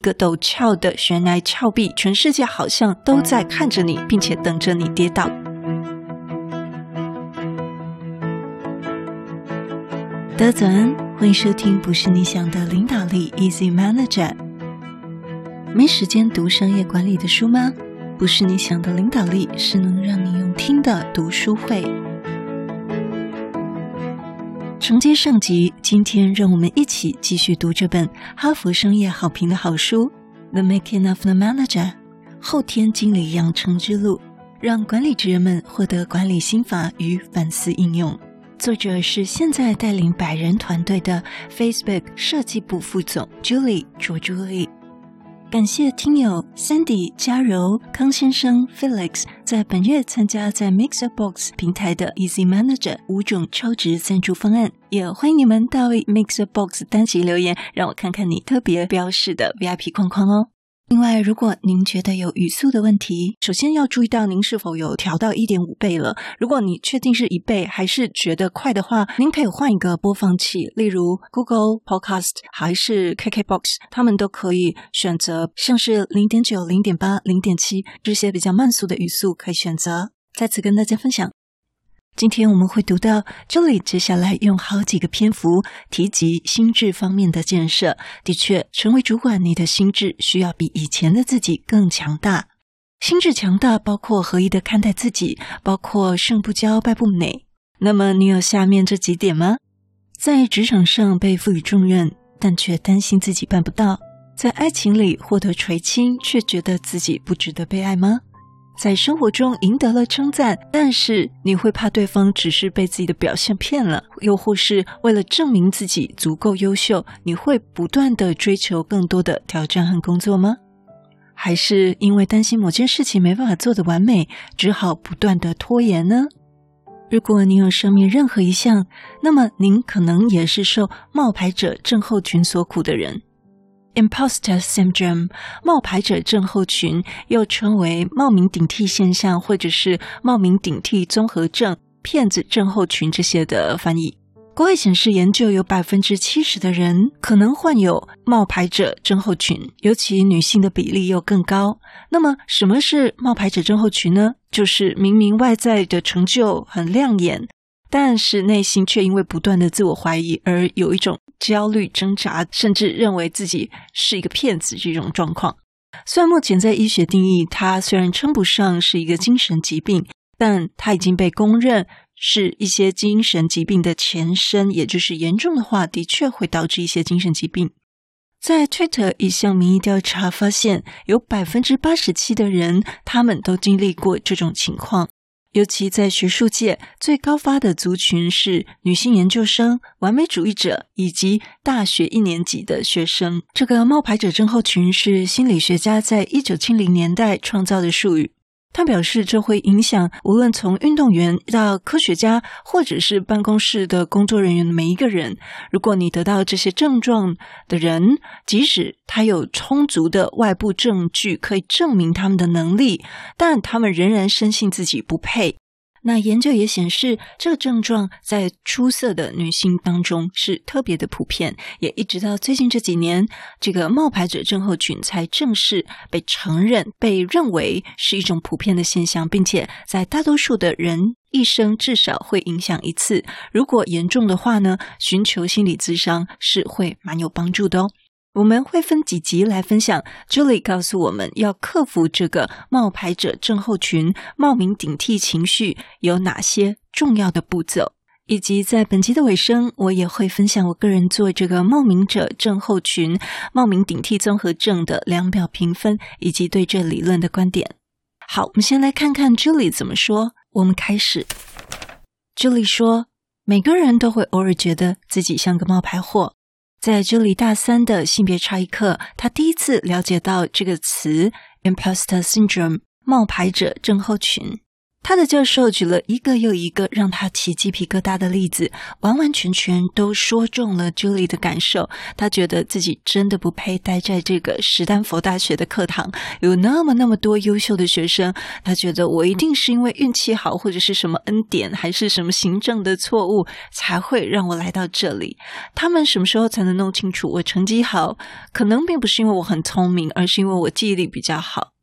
个陡峭的悬崖峭壁，全世界好像都在看着你，并且等着你跌倒。大家早安，欢迎收听不是你想的领导力，Easy Manager。没时间读商业管理的书吗？不是你想的领导力，是能让你用听的读书会。承接上集，今天让我们一起继续读这本哈佛商业好评的好书《The Making of the Manager》后天经理养成之路，让管理职人们获得管理心法与反思应用。作者是现在带领百人团队的 Facebook 设计部副总 Julie 卓朱莉。感谢听友 Sandy、嘉柔、康先生、Felix 在本月参加在 Mixerbox 平台的 Easy Manager 五种超值赞助方案，也欢迎你们到 Mixerbox 单集留言，让我看看你特别标示的 VIP 框框哦。另外，如果您觉得有语速的问题，首先要注意到您是否有调到一点五倍了。如果你确定是一倍，还是觉得快的话，您可以换一个播放器，例如 Google Podcast 还是 KKBox，他们都可以选择，像是零点九、零点八、零点七这些比较慢速的语速可以选择。再次跟大家分享。今天我们会读到这里，接下来用好几个篇幅提及心智方面的建设。的确，成为主管，你的心智需要比以前的自己更强大。心智强大包括合一的看待自己，包括胜不骄，败不馁。那么，你有下面这几点吗？在职场上被赋予重任，但却担心自己办不到；在爱情里获得垂青，却觉得自己不值得被爱吗？在生活中赢得了称赞，但是你会怕对方只是被自己的表现骗了，又或是为了证明自己足够优秀，你会不断的追求更多的挑战和工作吗？还是因为担心某件事情没办法做得完美，只好不断地拖延呢？如果您有上面任何一项，那么您可能也是受冒牌者症候群所苦的人。Imposter syndrome，冒牌者症候群，又称为冒名顶替现象，或者是冒名顶替综合症、骗子症候群这些的翻译。国外显示，研究有百分之七十的人可能患有冒牌者症候群，尤其女性的比例又更高。那么，什么是冒牌者症候群呢？就是明明外在的成就很亮眼。但是内心却因为不断的自我怀疑而有一种焦虑挣扎，甚至认为自己是一个骗子这种状况。虽然目前在医学定义，它虽然称不上是一个精神疾病，但它已经被公认是一些精神疾病的前身，也就是严重的话，的确会导致一些精神疾病。在 Twitter 一项民意调查发现，有百分之八十七的人，他们都经历过这种情况。尤其在学术界最高发的族群是女性研究生、完美主义者以及大学一年级的学生。这个冒牌者症候群是心理学家在一九七零年代创造的术语。他表示，这会影响无论从运动员到科学家，或者是办公室的工作人员的每一个人。如果你得到这些症状的人，即使他有充足的外部证据可以证明他们的能力，但他们仍然深信自己不配。那研究也显示，这个症状在出色的女性当中是特别的普遍，也一直到最近这几年，这个冒牌者症候群才正式被承认，被认为是一种普遍的现象，并且在大多数的人一生至少会影响一次。如果严重的话呢，寻求心理咨商是会蛮有帮助的哦。我们会分几集来分享。Julie 告诉我们要克服这个冒牌者症候群、冒名顶替情绪有哪些重要的步骤，以及在本集的尾声，我也会分享我个人做这个冒名者症候群、冒名顶替综合症的量表评分，以及对这理论的观点。好，我们先来看看 Julie 怎么说。我们开始。Julie 说：“每个人都会偶尔觉得自己像个冒牌货。”在这里，大三的性别差异课，她第一次了解到这个词 “imposter syndrome” 冒牌者症候群。他的教授举了一个又一个让他起鸡皮疙瘩的例子，完完全全都说中了 Julie 的感受。他觉得自己真的不配待在这个史丹佛大学的课堂，有那么那么多优秀的学生。他觉得我一定是因为运气好，或者是什么恩典，还是什么行政的错误，才会让我来到这里。他们什么时候才能弄清楚我成绩好？可能并不是因为我很聪明，而是因为我记忆力比较好。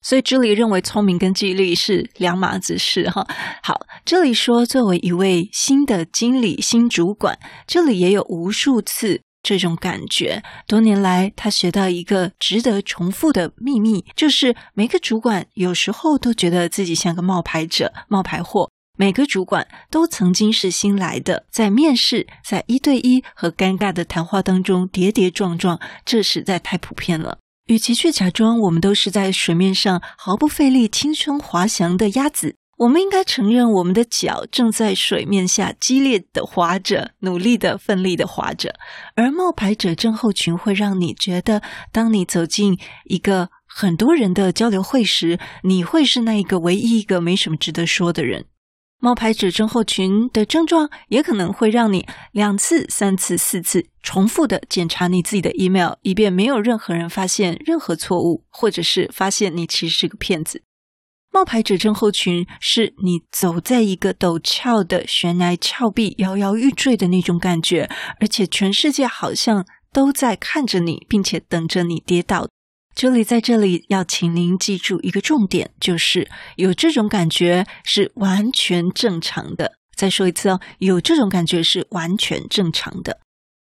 所以这里认为聪明跟记忆力是两码子事哈。好，这里说作为一位新的经理、新主管，这里也有无数次这种感觉。多年来，他学到一个值得重复的秘密，就是每个主管有时候都觉得自己像个冒牌者、冒牌货。每个主管都曾经是新来的，在面试、在一对一和尴尬的谈话当中跌跌撞撞，这实在太普遍了。与其去假装我们都是在水面上毫不费力、轻松滑翔的鸭子，我们应该承认我们的脚正在水面下激烈的划着、努力的、奋力的划着。而冒牌者症候群会让你觉得，当你走进一个很多人的交流会时，你会是那一个唯一一个没什么值得说的人。冒牌者症候群的症状也可能会让你两次、三次、四次重复的检查你自己的 email，以便没有任何人发现任何错误，或者是发现你其实是个骗子。冒牌者症候群是你走在一个陡峭的悬崖峭壁，摇摇欲坠的那种感觉，而且全世界好像都在看着你，并且等着你跌倒。这里在这里要请您记住一个重点，就是有这种感觉是完全正常的。再说一次哦，有这种感觉是完全正常的。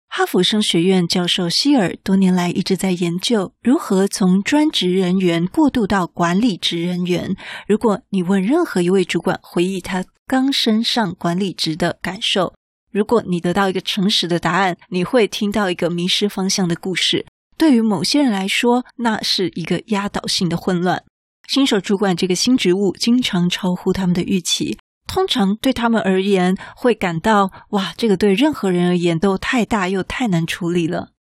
哈佛商学院教授希尔多年来一直在研究如何从专职人员过渡到管理职人员。如果你问任何一位主管回忆他刚升上管理职的感受，如果你得到一个诚实的答案，你会听到一个迷失方向的故事。对于某些人来说，那是一个压倒性的混乱。新手主管这个新职务经常超乎他们的预期，通常对他们而言会感到哇，这个对任何人而言都太大又太难处理了。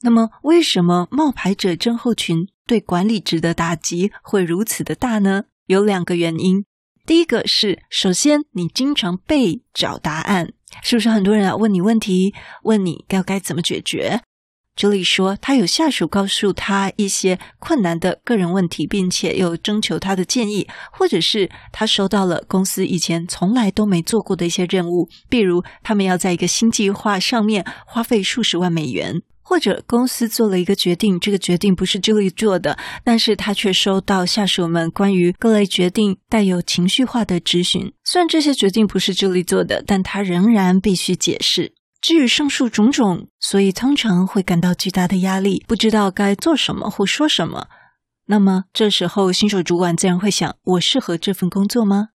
那么，为什么冒牌者症候群对管理职的打击会如此的大呢？有两个原因。第一个是，首先你经常被找答案，是不是很多人要问你问题，问你该该怎么解决？朱莉说，他有下属告诉他一些困难的个人问题，并且又征求他的建议，或者是他收到了公司以前从来都没做过的一些任务，比如他们要在一个新计划上面花费数十万美元，或者公司做了一个决定，这个决定不是 Julie 做的，但是他却收到下属们关于各类决定带有情绪化的质询。虽然这些决定不是 Julie 做的，但他仍然必须解释。至于上述种种，所以通常会感到巨大的压力，不知道该做什么或说什么。那么这时候，新手主管自然会想：我适合这份工作吗？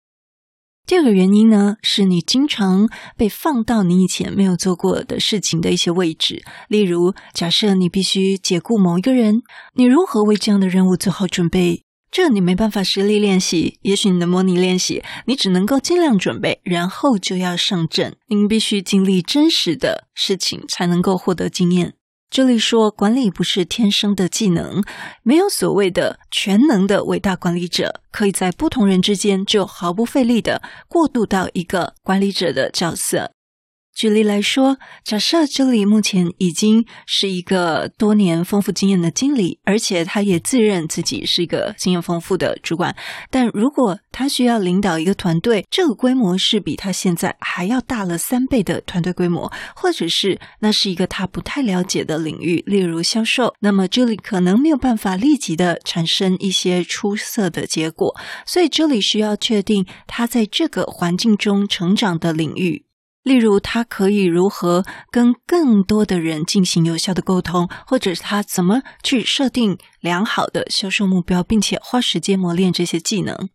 第二个原因呢，是你经常被放到你以前没有做过的事情的一些位置。例如，假设你必须解雇某一个人，你如何为这样的任务做好准备？这你没办法实力练习，也许你的模拟练习，你只能够尽量准备，然后就要上阵。您必须经历真实的事情，才能够获得经验。这里说，管理不是天生的技能，没有所谓的全能的伟大管理者，可以在不同人之间就毫不费力的过渡到一个管理者的角色。举例来说，假设这里目前已经是一个多年丰富经验的经理，而且他也自认自己是一个经验丰富的主管。但如果他需要领导一个团队，这个规模是比他现在还要大了三倍的团队规模，或者是那是一个他不太了解的领域，例如销售，那么这里可能没有办法立即的产生一些出色的结果。所以这里需要确定他在这个环境中成长的领域。例如，他可以如何跟更多的人进行有效的沟通，或者是他怎么去设定良好的销售目标，并且花时间磨练这些技能。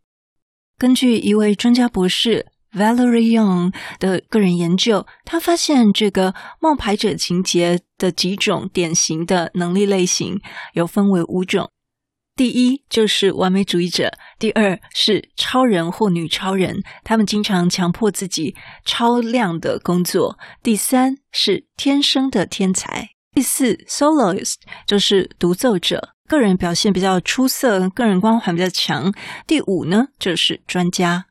根据一位专家博士 Valerie Young 的个人研究，他发现这个冒牌者情节的几种典型的能力类型，有分为五种。第一就是完美主义者，第二是超人或女超人，他们经常强迫自己超量的工作；第三是天生的天才；第四，soloist 就是独奏者；个人表现比较出色，个人光环比较强。第五呢，就是专家。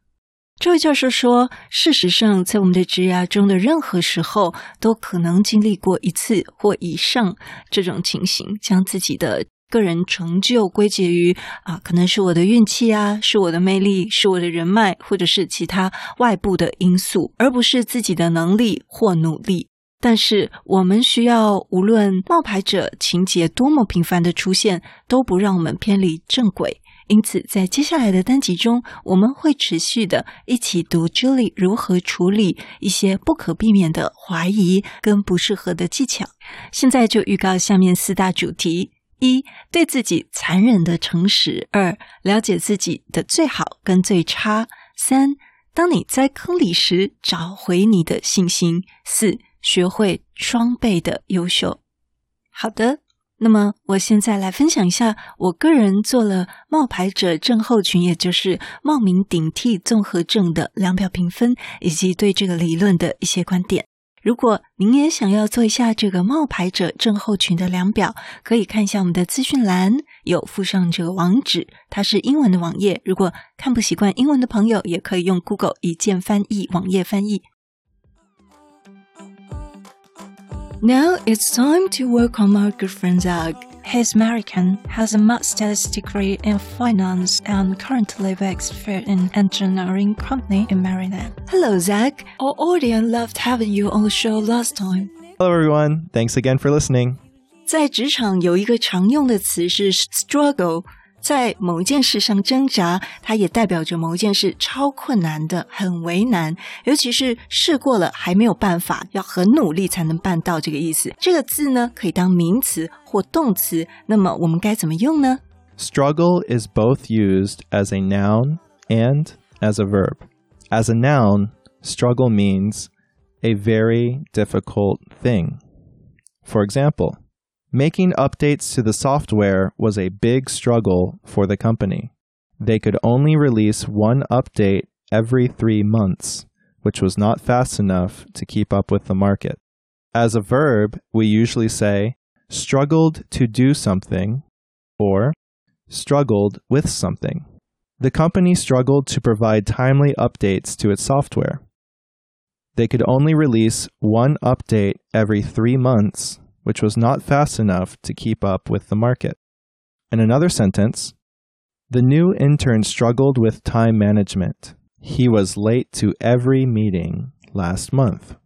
这位教授说，事实上，在我们的职涯中的任何时候，都可能经历过一次或以上这种情形，将自己的个人成就归结于啊，可能是我的运气啊，是我的魅力，是我的人脉，或者是其他外部的因素，而不是自己的能力或努力。但是，我们需要无论冒牌者情节多么频繁的出现，都不让我们偏离正轨。因此，在接下来的单集中，我们会持续的一起读 Julie 如何处理一些不可避免的怀疑跟不适合的技巧。现在就预告下面四大主题：一、对自己残忍的诚实；二、了解自己的最好跟最差；三、当你在坑里时，找回你的信心；四、学会双倍的优秀。好的。那么，我现在来分享一下我个人做了冒牌者症候群，也就是冒名顶替综合症的量表评分，以及对这个理论的一些观点。如果您也想要做一下这个冒牌者症候群的量表，可以看一下我们的资讯栏，有附上这个网址，它是英文的网页。如果看不习惯英文的朋友，也可以用 Google 一键翻译网页翻译。Now it's time to welcome our good friend Zach. He's American, has a master's degree in finance, and currently works for an engineering company in Maryland. Hello, Zach. Our audience loved having you on the show last time. Hello, everyone. Thanks again for listening. 在职场有一个常用的词是 struggle。 在某一件事上挣扎，它也代表着某一件事超困难的、很为难，尤其是试过了还没有办法，要很努力才能办到这个意思。这个字呢，可以当名词或动词。那么我们该怎么用呢？Struggle is both used as a noun and as a verb. As a noun, struggle means a very difficult thing. For example, Making updates to the software was a big struggle for the company. They could only release one update every three months, which was not fast enough to keep up with the market. As a verb, we usually say struggled to do something or struggled with something. The company struggled to provide timely updates to its software. They could only release one update every three months, which was not fast enough to keep up with the market. In another sentence, the new intern struggled with time management. He was late to every meeting last month.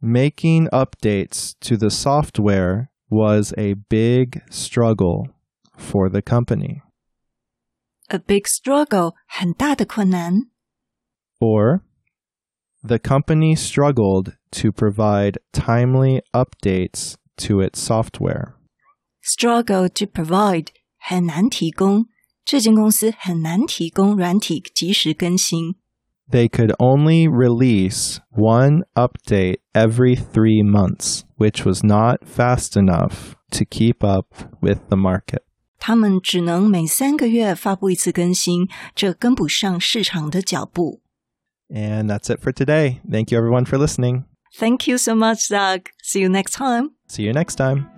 Making updates to the software was a big struggle for the company. A big struggle, 很大的困难. Or the company struggled to provide timely updates to its software. Struggle to provide 很难提供，这间公司很难提供软体即时更新。They could only release one update every three months, which was not fast enough to keep up with the market. 他们只能每三个月发布一次更新，这跟不上市场的脚步。 And that's it for today. Thank you everyone for listening. Thank you so much, Zach. See you next time. See you next time.